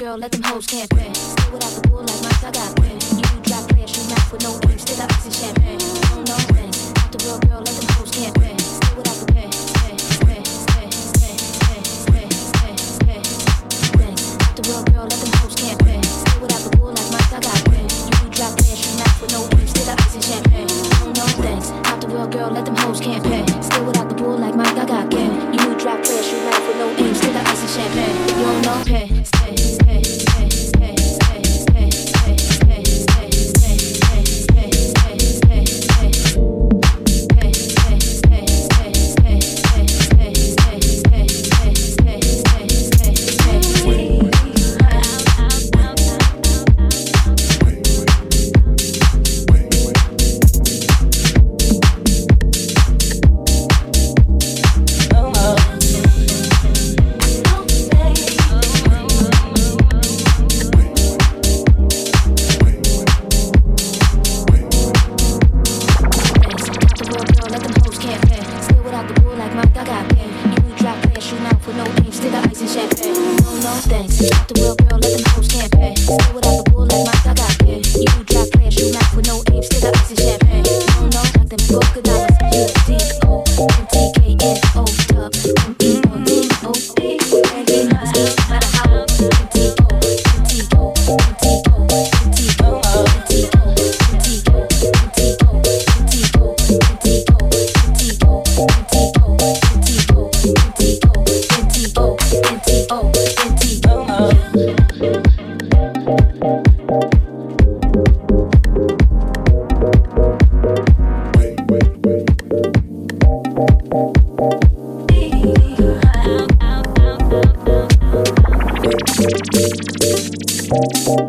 girl, let them hoes can't Thank you.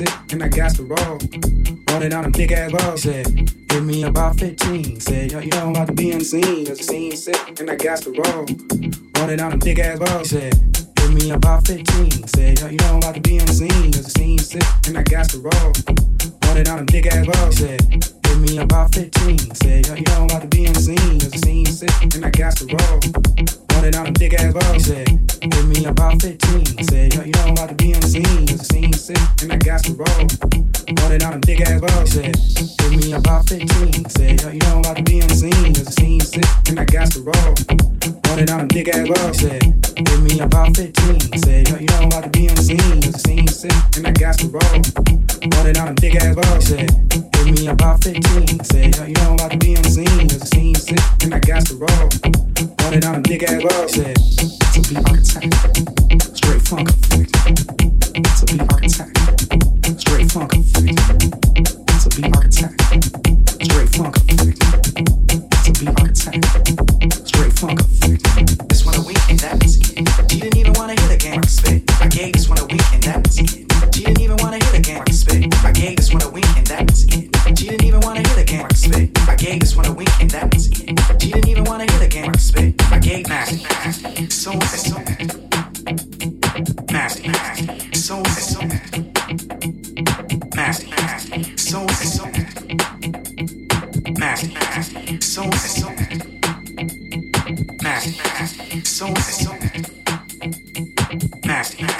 Sick and I got to roll. Rolling down them big ass balls. Said, give me about 15. Said, yo, you know I'm about to be the scene. Cause the scene's sick and I got to roll. Rolling down them big ass balls. Said, give me about 15. Said, yo, you know I'm about to be the scene. Cause the scene's sick and I got to roll. Rolling down them big ass balls. Said, give me about 15. Said, yo, you know I'm about to be the scene. Cause the scene's sick and I got to roll. Running down them big ass balls. Said, give me about 15. Said, yo, you know I'm about to be on the scene. The scene's sick and I got to roll. Running down them big ass balls. Said, give me about 15. Said, yo, you know I'm about to be on the scene. The scene's sick and I got to roll. Running down them big ass balls. Said, give me about 15. Said, yo, you know I'm about to be on the scene. The scene's sick and I got to roll. Running down them big ass balls. Said, give me about 15. Said, yo, you know I'm about to be on the scene. The scene's sick and I got to roll. Running down them big ass balls. I gave this one away. Gave nasty, so nasty, nasty, so nasty, nasty, so nasty, nasty, so nasty, nasty, so nasty,